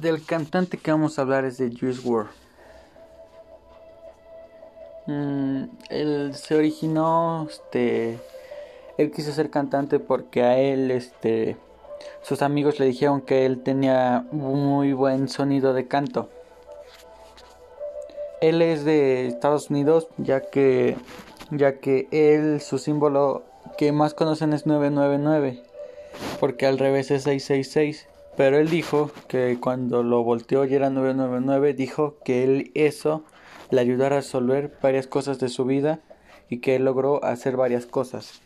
del cantante que vamos a hablar es de Juice WRLD. Mm, él se originó, este, él quiso ser cantante porque a él, este, sus amigos le dijeron que él tenía muy buen sonido de canto. Él es de Estados Unidos, ya que, ya que él, su símbolo que más conocen es 999, porque al revés es 666. Pero él dijo que cuando lo volteó y era 999, dijo que él eso le ayudara a resolver varias cosas de su vida y que él logró hacer varias cosas.